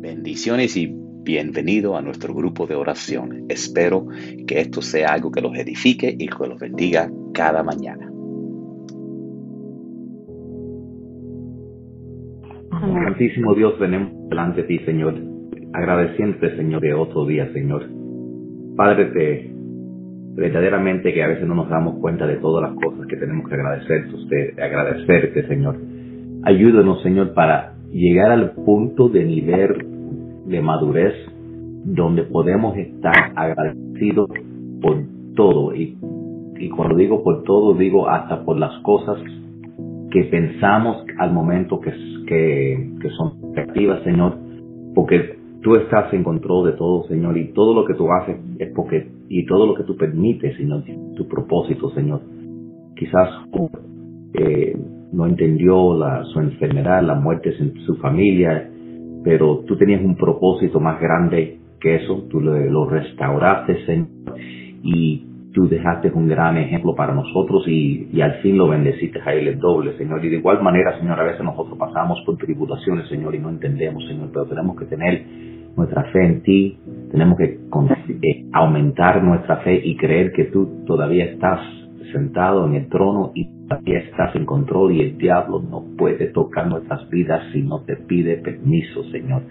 Bendiciones y bienvenido a nuestro grupo de oración. Espero que esto sea algo que los edifique y que los bendiga cada mañana. Santísimo Dios, venimos delante de ti, Señor, agradeciéndote, Señor, de otro día, Señor. Padre, te, verdaderamente que a veces no nos damos cuenta de todas las cosas que tenemos que agradecerte, usted, agradecerte, Señor. Ayúdanos, Señor, para llegar al punto de nivel de madurez donde podemos estar agradecidos por todo. Y, y cuando digo por todo, digo hasta por las cosas que pensamos al momento que, que, que son efectivas, Señor, porque tú estás en control de todo, Señor, y todo lo que tú haces es porque, y todo lo que tú permites, Señor, tu propósito, Señor. Quizás eh, no entendió la, su enfermedad, la muerte en su familia, pero tú tenías un propósito más grande que eso, tú lo, lo restauraste, Señor, y tú dejaste un gran ejemplo para nosotros y, y, al fin lo bendeciste a él el doble, Señor. Y de igual manera, Señor, a veces nosotros pasamos por tribulaciones, Señor, y no entendemos, Señor, pero tenemos que tener nuestra fe en ti, tenemos que eh, aumentar nuestra fe y creer que tú todavía estás sentado en el trono y todavía estás en control y el diablo no puede tocar nuestras vidas si no te pide permiso, Señor.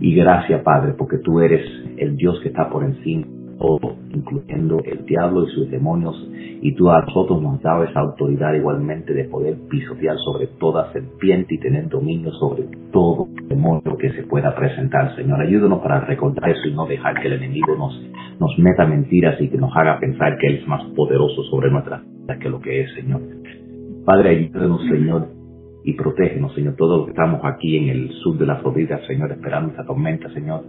Y gracias, Padre, porque tú eres el Dios que está por encima todo, incluyendo el diablo y sus demonios, y tú a nosotros nos has dado esa autoridad igualmente de poder pisotear sobre toda serpiente y tener dominio sobre todo demonio que se pueda presentar, Señor. Ayúdanos para recordar eso y no dejar que el enemigo nos, nos meta mentiras y que nos haga pensar que Él es más poderoso sobre nuestra vida que lo que es, Señor. Padre, ayúdanos, Señor, y protégenos, Señor, todos los que estamos aquí en el sur de la Florida, Señor, esperando esa tormenta, Señor.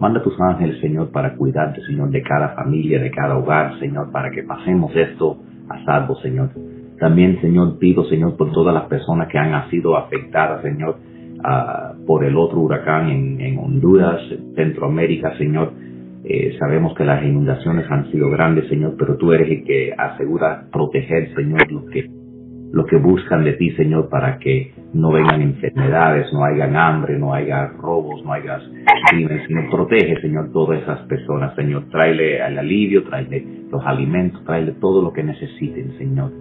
Manda tus ángeles, Señor, para cuidarte, Señor, de cada familia, de cada hogar, Señor, para que pasemos esto a salvo, Señor. También, Señor, pido, Señor, por todas las personas que han sido afectadas, Señor, uh, por el otro huracán en Honduras, Centroamérica, Señor. Eh, sabemos que las inundaciones han sido grandes, Señor, pero tú eres el que asegura proteger, Señor, lo que lo que buscan de ti, Señor, para que no vengan enfermedades, no hayan hambre, no haya robos, no haya crímenes, sino protege, Señor, todas esas personas, Señor. Tráele el alivio, tráele los alimentos, tráele todo lo que necesiten, Señor.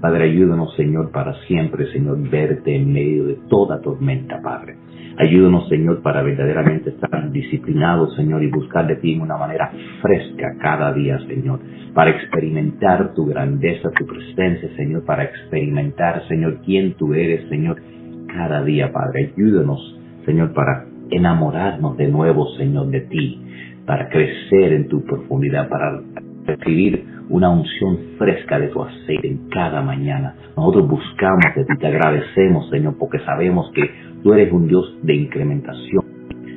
Padre, ayúdanos, Señor, para siempre, Señor, verte en medio de toda tormenta, Padre. Ayúdanos, Señor, para verdaderamente estar disciplinados, Señor, y buscar de ti en una manera fresca cada día, Señor, para experimentar tu grandeza, tu presencia, Señor, para experimentar, Señor, quién tú eres, Señor, cada día, Padre. Ayúdanos, Señor, para enamorarnos de nuevo, Señor, de ti, para crecer en tu profundidad, para recibir una unción fresca de tu aceite en cada mañana. Nosotros buscamos de ti, te agradecemos, Señor, porque sabemos que tú eres un Dios de incrementación.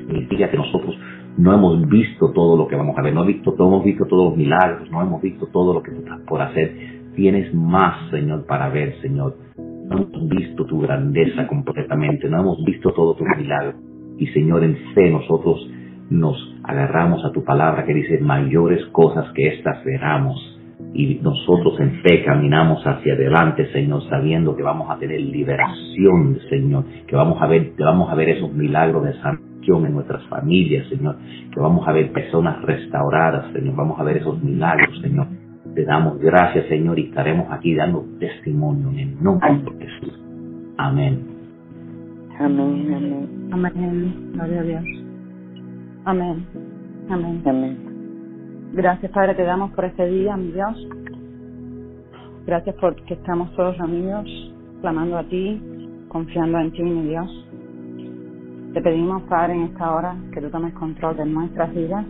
Significa que nosotros no hemos visto todo lo que vamos a ver, no visto, no hemos visto todos los milagros, no hemos visto todo lo que tú estás por hacer. Tienes más, Señor, para ver, Señor. No hemos visto tu grandeza completamente, no hemos visto todos tus milagros. Y, Señor, en fe nosotros nos agarramos a tu palabra que dice mayores cosas que estas veramos y nosotros en fe caminamos hacia adelante, Señor, sabiendo que vamos a tener liberación, Señor, que vamos a ver, que vamos a ver esos milagros de sanación en nuestras familias, Señor, que vamos a ver personas restauradas, Señor, vamos a ver esos milagros, Señor. Te damos gracias, Señor, y estaremos aquí dando testimonio en el nombre de Jesús. Amén. Amén, amén. Amén. Gloria a Dios. Amén. Amén. Amén. Gracias, Padre, te damos por este día, mi Dios. Gracias porque estamos todos reunidos, clamando a ti, confiando en ti, mi Dios. Te pedimos, Padre, en esta hora que tú tomes control de nuestras vidas,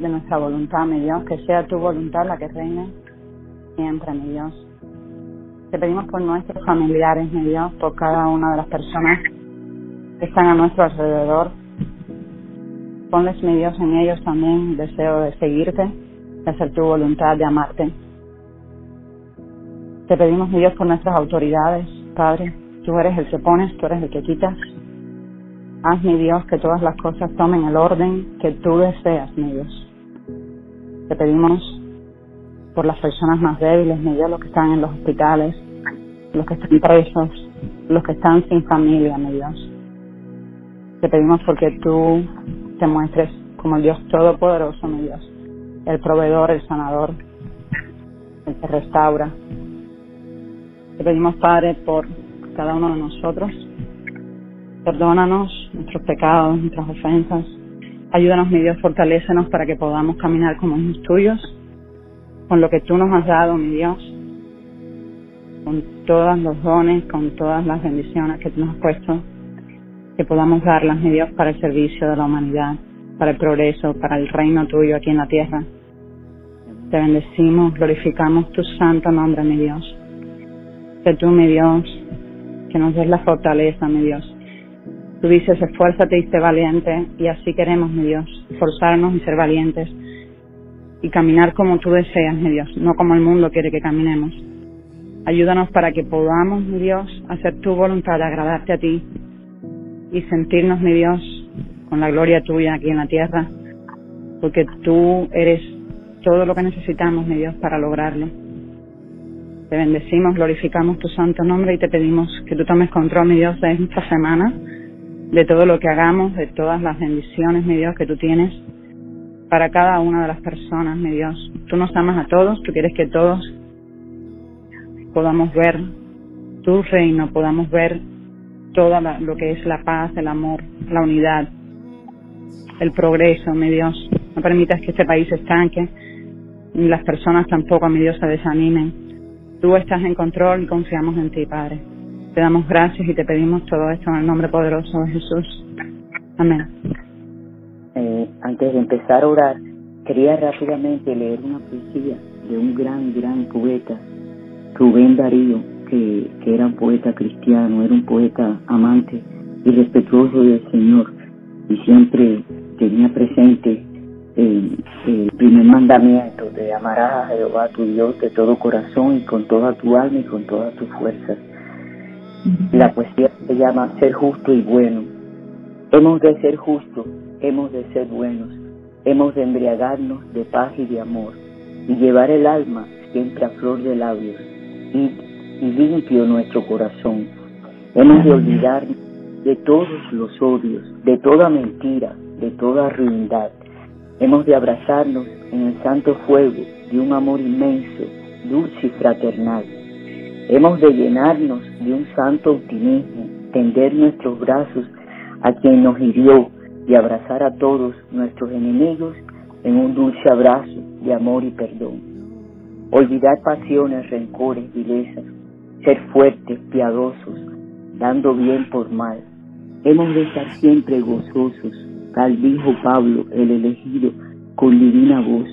de nuestra voluntad, mi Dios, que sea tu voluntad la que reine siempre, mi Dios. Te pedimos por nuestros familiares, mi Dios, por cada una de las personas que están a nuestro alrededor, Ponles, mi Dios, en ellos también deseo de seguirte, de hacer tu voluntad, de amarte. Te pedimos, mi Dios, por nuestras autoridades, Padre. Tú eres el que pones, tú eres el que quitas. Haz, mi Dios, que todas las cosas tomen el orden que tú deseas, mi Dios. Te pedimos por las personas más débiles, mi Dios, los que están en los hospitales, los que están presos, los que están sin familia, mi Dios. Te pedimos porque tú te muestres como el Dios Todopoderoso, mi Dios, el proveedor, el sanador, el que restaura. Te pedimos, Padre, por cada uno de nosotros. Perdónanos nuestros pecados, nuestras ofensas. Ayúdanos, mi Dios, fortalécenos para que podamos caminar como hijos tuyos, con lo que tú nos has dado, mi Dios, con todos los dones, con todas las bendiciones que tú nos has puesto, que podamos darlas, mi Dios, para el servicio de la humanidad, para el progreso, para el reino tuyo aquí en la tierra. Te bendecimos, glorificamos tu santo nombre, mi Dios. Que tú, mi Dios, que nos des la fortaleza, mi Dios. Tú dices, esfuérzate y sé valiente, y así queremos, mi Dios, esforzarnos y ser valientes, y caminar como tú deseas, mi Dios, no como el mundo quiere que caminemos. Ayúdanos para que podamos, mi Dios, hacer tu voluntad, agradarte a ti y sentirnos, mi Dios, con la gloria tuya aquí en la tierra, porque tú eres todo lo que necesitamos, mi Dios, para lograrlo. Te bendecimos, glorificamos tu santo nombre y te pedimos que tú tomes control, mi Dios, de esta semana, de todo lo que hagamos, de todas las bendiciones, mi Dios, que tú tienes para cada una de las personas, mi Dios. Tú nos amas a todos, tú quieres que todos podamos ver tu reino, podamos ver todo lo que es la paz, el amor, la unidad, el progreso, mi Dios. No permitas que este país se estanque, las personas tampoco, mi Dios, se desanimen. Tú estás en control y confiamos en ti, Padre. Te damos gracias y te pedimos todo esto en el nombre poderoso de Jesús. Amén. Eh, antes de empezar a orar, quería rápidamente leer una poesía de un gran, gran poeta Rubén Darío, que, era un poeta cristiano, era un poeta amante y respetuoso del Señor y siempre tenía presente el, primer mandamiento de amarás a Jehová tu Dios de todo corazón y con toda tu alma y con todas tus fuerzas. La poesía se llama Ser justo y bueno. Hemos de ser justos, hemos de ser buenos, hemos de embriagarnos de paz y de amor y llevar el alma siempre a flor de labios y, limpio nuestro corazón. Hemos de olvidar de todos los odios, de toda mentira, de toda ruindad. Hemos de abrazarnos en el santo fuego de un amor inmenso, dulce y fraternal. Hemos de llenarnos de un santo optimismo, tender nuestros brazos a quien nos hirió y abrazar a todos nuestros enemigos en un dulce abrazo de amor y perdón olvidar pasiones, rencores, vilezas, ser fuertes, piadosos, dando bien por mal. Hemos de estar siempre gozosos, tal dijo Pablo, el elegido, con divina voz,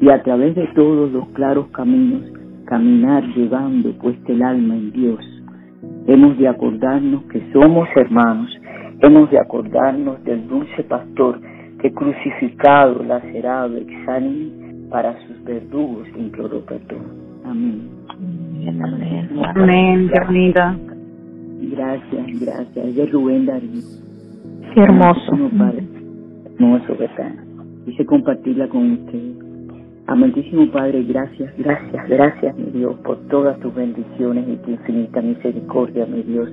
y a través de todos los claros caminos, caminar llevando puesta el alma en Dios. Hemos de acordarnos que somos hermanos, hemos de acordarnos del dulce pastor que crucificado, lacerado, exánime, para sus verdugos imploró perdón. Amén. Amén, qué bonita. Gracias, gracias. Es de Rubén Darío. Qué hermoso. Padre. Hermoso, ¿verdad? Quise compartirla con ustedes. Amantísimo Padre, gracias, gracias, gracias, mi Dios, por todas tus bendiciones y tu infinita misericordia, mi Dios.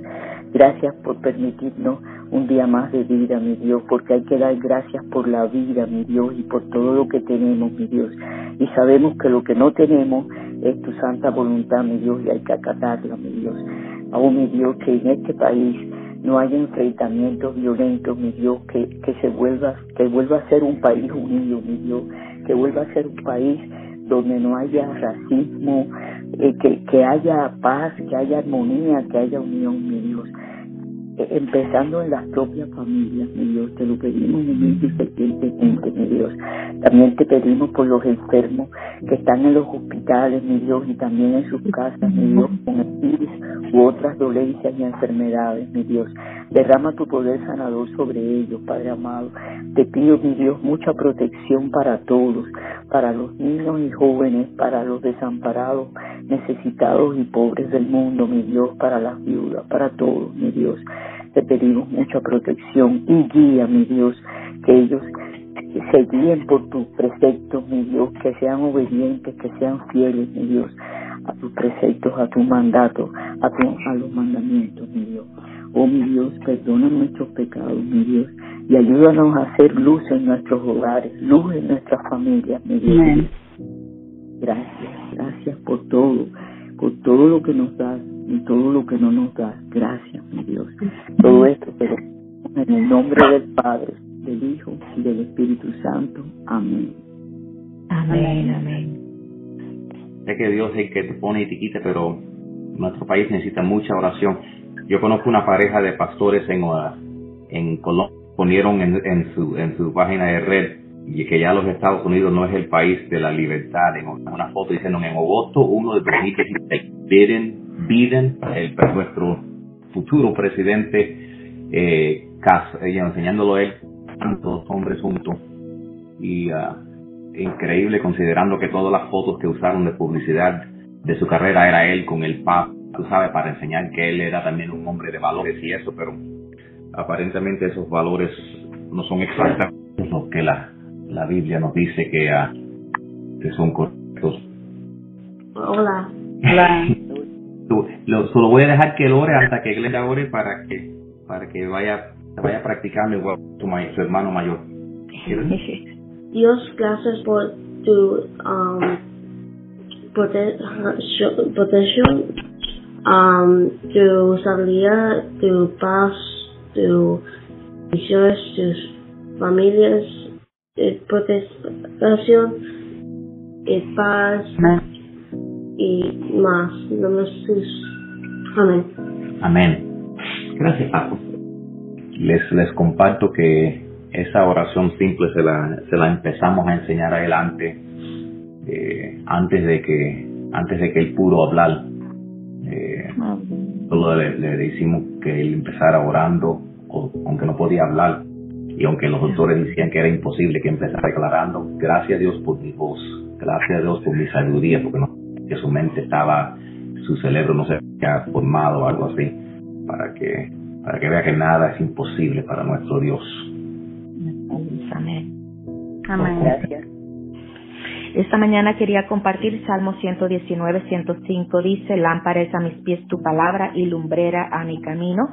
Gracias por permitirnos un día más de vida, mi Dios, porque hay que dar gracias por la vida, mi Dios, y por todo lo que tenemos, mi Dios. Y sabemos que lo que no tenemos es tu santa voluntad, mi Dios, y hay que acatarla, mi Dios. Aún, mi Dios, que en este país no haya enfrentamientos violentos, mi Dios, que, que se vuelva, que vuelva a ser un país unido, mi Dios, que vuelva a ser un país donde no haya racismo, eh, que, que haya paz, que haya armonía, que haya unión, mi Dios empezando en las propias familias, mi Dios, te lo pedimos humilde y fervientemente, mi Dios. También te pedimos por los enfermos que están en los hospitales, mi Dios, y también en sus casas, mi Dios, con virus u otras dolencias y enfermedades, mi Dios. Derrama tu poder sanador sobre ellos, Padre amado. Te pido, mi Dios, mucha protección para todos, para los niños y jóvenes, para los desamparados, necesitados y pobres del mundo, mi Dios, para las viudas, para todos, mi Dios. Te pedimos mucha protección y guía, mi Dios, que ellos se guíen por tus preceptos, mi Dios, que sean obedientes, que sean fieles, mi Dios, a tus preceptos, a tu mandato, a, a los mandamientos, mi Dios. Oh mi Dios, perdona nuestros pecados, mi Dios, y ayúdanos a hacer luz en nuestros hogares, luz en nuestras familias, mi Dios. Gracias, gracias por todo, por todo lo que nos das y todo lo que no nos das. Gracias, mi Dios. Todo esto, pero en el nombre del Padre, del Hijo y del Espíritu Santo. Amén. Amén, amén. Sé que Dios es el que te pone y te quita, pero nuestro país necesita mucha oración. Yo conozco una pareja de pastores en, uh, en Colombia, ponieron en, en, su, en su página de red y que ya los Estados Unidos no es el país de la libertad. En una foto diciendo en agosto 1 de 2016, Biden, Biden el, nuestro futuro presidente, eh, enseñándolo a él, todos hombres juntos. Y uh, increíble considerando que todas las fotos que usaron de publicidad de su carrera era él con el Papa, tú sabes, para enseñar que él era también un hombre de valores y eso, pero aparentemente esos valores no son exactamente lo que la, la Biblia nos dice que, uh, que son correctos. Hola. Hola. lo, solo voy a dejar que él ore hasta que él ore para que para que vaya vaya practicando igual su, su hermano mayor. Dios, gracias por tu um, protección, um, tu sabiduría, tu paz, tu misiones, tus familias, eh, protección, y paz y más. Jesús. Amén. Amén. Gracias, Paco. Les, les comparto que esa oración simple se la, se la empezamos a enseñar adelante eh, antes de que antes de que él pudo hablar solo le, le, decimos que él empezara orando aunque no podía hablar y aunque los doctores decían que era imposible que empezara declarando gracias a Dios por mi voz gracias a Dios por mi sabiduría porque no, que su mente estaba su cerebro no se había formado o algo así para que para que vea que nada es imposible para nuestro Dios Amén. Amén. Gracias. Esta mañana quería compartir Salmo 119, 105. Dice, lámpara es a mis pies tu palabra y lumbrera a mi camino.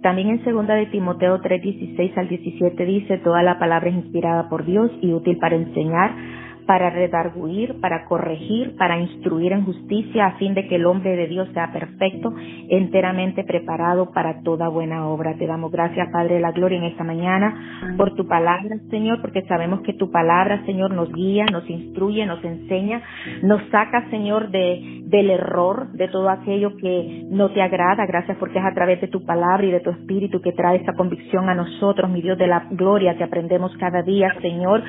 También en segunda de Timoteo 3, 16 al 17 dice, toda la palabra es inspirada por Dios y útil para enseñar, para redarguir, para corregir, para instruir en justicia, a fin de que el hombre de Dios sea perfecto, enteramente preparado para toda buena obra. Te damos gracias, Padre de la Gloria, en esta mañana por tu palabra, Señor, porque sabemos que tu palabra, Señor, nos guía, nos instruye, nos enseña, nos saca, Señor, de, del error, de todo aquello que no te agrada. Gracias porque es a través de tu palabra y de tu espíritu que trae esa convicción a nosotros, mi Dios de la gloria, que aprendemos cada día, Señor,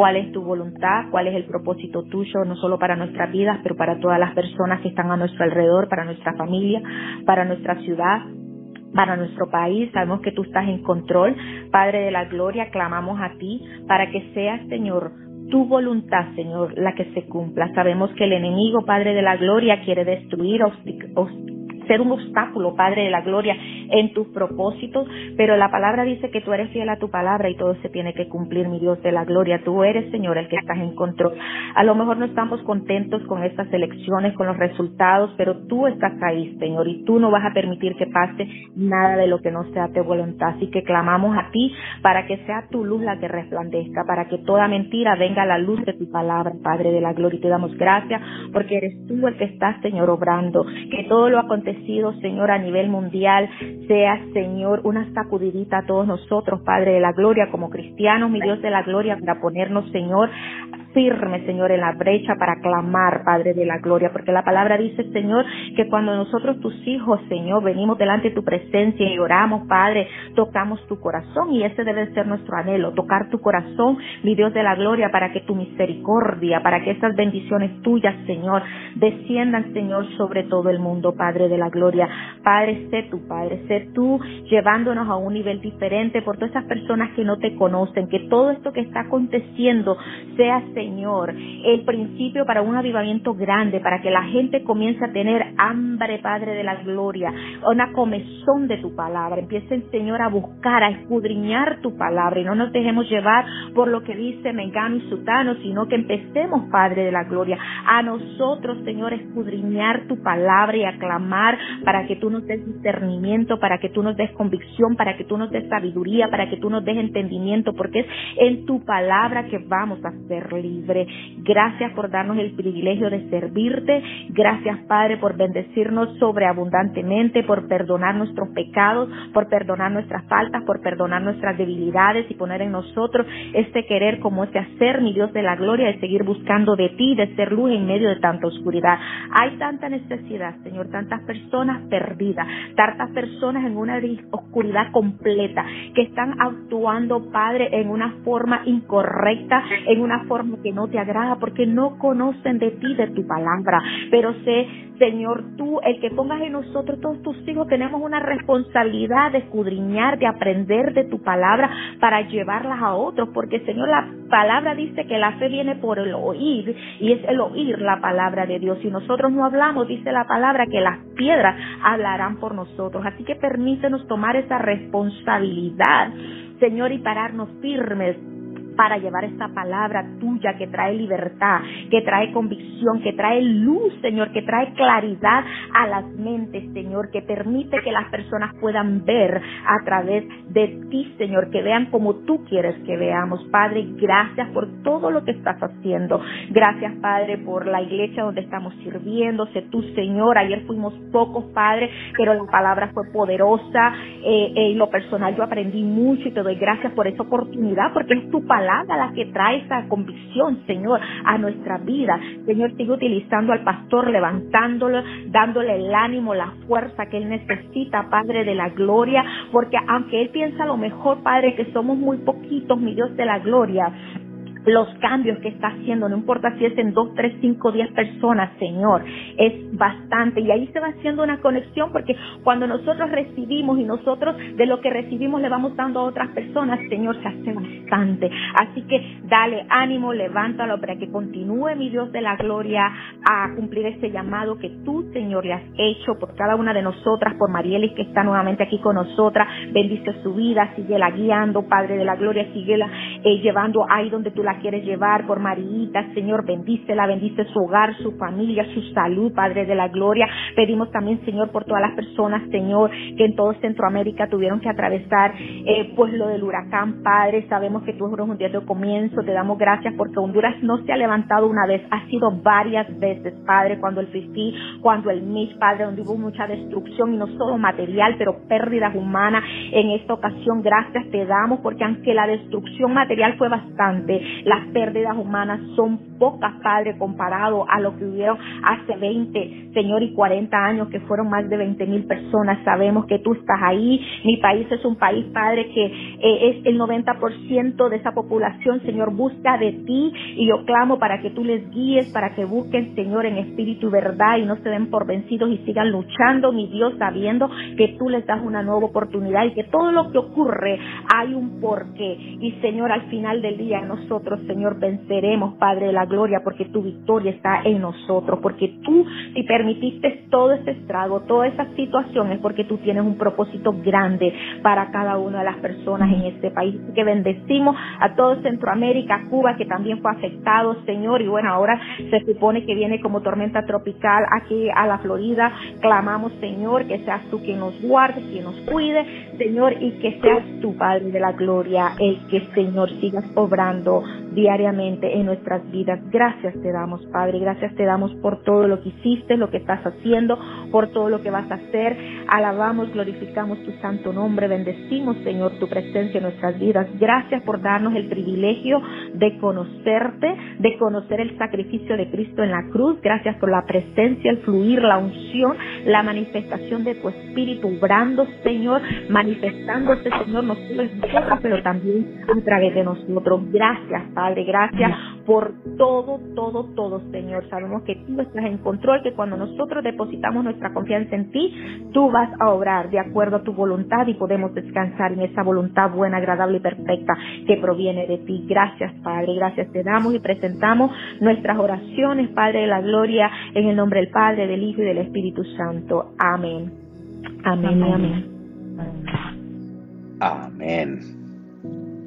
cuál es tu voluntad, cuál es el propósito tuyo, no solo para nuestras vidas, pero para todas las personas que están a nuestro alrededor, para nuestra familia, para nuestra ciudad, para nuestro país. Sabemos que tú estás en control. Padre de la Gloria, clamamos a ti para que seas, Señor, tu voluntad, Señor, la que se cumpla. Sabemos que el enemigo, Padre de la Gloria, quiere destruir, ser un obstáculo, Padre de la Gloria, en tus propósitos, pero la palabra dice que tú eres fiel a tu palabra y todo se tiene que cumplir, mi Dios de la gloria. Tú eres, Señor, el que estás en control. A lo mejor no estamos contentos con estas elecciones, con los resultados, pero tú estás ahí, Señor, y tú no vas a permitir que pase nada de lo que no sea tu voluntad. Así que clamamos a ti para que sea tu luz la que resplandezca, para que toda mentira venga a la luz de tu palabra, Padre de la gloria. Y te damos gracias porque eres tú el que estás, Señor, obrando. Que todo lo acontecido, Señor, a nivel mundial. Sea, Señor, una sacudidita a todos nosotros, Padre de la Gloria, como cristianos, mi Dios de la Gloria, para ponernos, Señor, firme, Señor, en la brecha para clamar, Padre de la Gloria, porque la palabra dice, Señor, que cuando nosotros, tus hijos, Señor, venimos delante de tu presencia y oramos, Padre, tocamos tu corazón y ese debe ser nuestro anhelo, tocar tu corazón, mi Dios de la Gloria, para que tu misericordia, para que esas bendiciones tuyas, Señor, desciendan, Señor, sobre todo el mundo, Padre de la Gloria. Padre, sé tú, Padre, sé tú llevándonos a un nivel diferente por todas esas personas que no te conocen, que todo esto que está aconteciendo sea, Señor, el principio para un avivamiento grande, para que la gente comience a tener hambre, Padre de la gloria, una comezón de tu palabra. Empiecen, Señor, a buscar, a escudriñar tu palabra y no nos dejemos llevar por lo que dice Mengano y Sutano, sino que empecemos, Padre de la gloria, a nosotros, Señor, escudriñar tu palabra y aclamar para que tú nos des discernimiento, para que tú nos des convicción, para que tú nos des sabiduría, para que tú nos des entendimiento, porque es en tu palabra que vamos a ser libres. Gracias por darnos el privilegio de servirte. Gracias, Padre, por bendecirnos sobreabundantemente, por perdonar nuestros pecados, por perdonar nuestras faltas, por perdonar nuestras debilidades y poner en nosotros este querer como este hacer, mi Dios de la gloria, de seguir buscando de ti, de ser luz en medio de tanta oscuridad. Hay tanta necesidad, Señor, tantas personas perdidas, tantas personas en una oscuridad completa que están actuando, Padre, en una forma incorrecta, en una forma que no te agrada, porque no conocen de ti, de tu palabra. Pero sé, Señor, tú, el que pongas en nosotros, todos tus hijos, tenemos una responsabilidad de escudriñar, de aprender de tu palabra para llevarlas a otros, porque Señor, la palabra dice que la fe viene por el oír y es el oír la palabra de Dios. Si nosotros no hablamos, dice la palabra que las piedras hablarán por nosotros. Así que permítenos tomar esa responsabilidad, Señor, y pararnos firmes para llevar esta palabra tuya que trae libertad, que trae convicción, que trae luz, Señor, que trae claridad a las mentes, Señor, que permite que las personas puedan ver a través de ti, Señor, que vean como tú quieres que veamos. Padre, gracias por todo lo que estás haciendo. Gracias, Padre, por la iglesia donde estamos sirviendo. Sé tú, Señor. Ayer fuimos pocos, Padre, pero la palabra fue poderosa. Eh, en lo personal yo aprendí mucho y te doy gracias por esa oportunidad, porque es tu palabra la que trae esa convicción, Señor, a nuestra vida. Señor, sigue utilizando al pastor, levantándolo, dándole el ánimo, la fuerza que él necesita, Padre de la gloria, porque aunque él piensa lo mejor, Padre, que somos muy poquitos, mi Dios de la gloria, los cambios que está haciendo, no importa si es en dos, tres, cinco, diez personas, Señor, es bastante. Y ahí se va haciendo una conexión porque cuando nosotros recibimos y nosotros de lo que recibimos le vamos dando a otras personas, Señor, se hace bastante. Así que dale ánimo, levántalo para que continúe, mi Dios de la gloria, a cumplir ese llamado que tú, Señor, le has hecho por cada una de nosotras, por Marielis que está nuevamente aquí con nosotras. Bendice su vida, sigue la guiando, Padre de la gloria, sigue la eh, llevando ahí donde tú la quieres llevar, por Marita, Señor, bendícela, bendice su hogar, su familia, su salud, Padre de la gloria. Pedimos también, Señor, por todas las personas, Señor, que en todo Centroamérica tuvieron que atravesar, eh, pues lo del huracán, Padre. Sabemos que tú eres un día de comienzo, te damos gracias porque Honduras no se ha levantado una vez, ha sido varias veces, Padre, cuando el Fifi, cuando el MIS, Padre, donde hubo mucha destrucción y no solo material, pero pérdidas humanas. En esta ocasión, gracias te damos porque aunque la destrucción material fue bastante, las pérdidas humanas son pocas, Padre, comparado a lo que hubieron hace 20, Señor, y 40 años, que fueron más de 20 mil personas. Sabemos que tú estás ahí. Mi país es un país, Padre, que eh, es el 90% de esa población, Señor, busca de ti. Y yo clamo para que tú les guíes, para que busquen, Señor, en espíritu y verdad y no se den por vencidos y sigan luchando, mi Dios, sabiendo que tú les das una nueva oportunidad y que todo lo que ocurre hay un porqué. Y, Señor, al final del día nosotros Señor, venceremos, Padre de la gloria, porque tu victoria está en nosotros, porque tú, si permitiste todo ese estrago, toda esa situación, es porque tú tienes un propósito grande para cada una de las personas en este país. Que bendecimos a todo Centroamérica, Cuba, que también fue afectado, Señor, y bueno, ahora se supone que viene como tormenta tropical aquí a la Florida. Clamamos, Señor, que seas tú quien nos guarde, quien nos cuide, Señor, y que seas tú, Padre de la gloria, el que, Señor, sigas obrando diariamente en nuestras vidas. Gracias te damos, Padre, gracias te damos por todo lo que hiciste, lo que estás haciendo, por todo lo que vas a hacer. Alabamos, glorificamos tu santo nombre, bendecimos, Señor, tu presencia en nuestras vidas. Gracias por darnos el privilegio de conocerte, de conocer el sacrificio de Cristo en la cruz. Gracias por la presencia, el fluir, la unción, la manifestación de tu espíritu, obrando, Señor, manifestándose, Señor, no solo en nosotros, pero también a través de nosotros. Gracias, Padre, gracias por todo, todo, todo, Señor. Sabemos que tú estás en control, que cuando nosotros depositamos nuestra confianza en ti, tú vas a obrar de acuerdo a tu voluntad y podemos descansar en esa voluntad buena, agradable y perfecta que proviene de ti. Gracias, Padre. Gracias te damos y presentamos nuestras oraciones, Padre de la Gloria, en el nombre del Padre, del Hijo y del Espíritu Santo. Amén. Amén y amén. Amén.